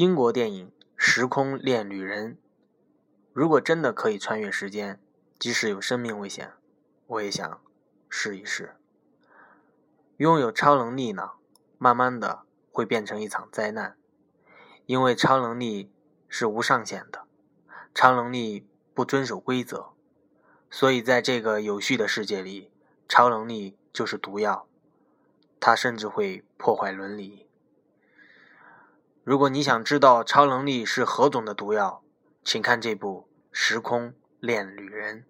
英国电影《时空恋旅人》，如果真的可以穿越时间，即使有生命危险，我也想试一试。拥有超能力呢，慢慢的会变成一场灾难，因为超能力是无上限的，超能力不遵守规则，所以在这个有序的世界里，超能力就是毒药，它甚至会破坏伦理。如果你想知道超能力是何种的毒药，请看这部《时空恋旅人》。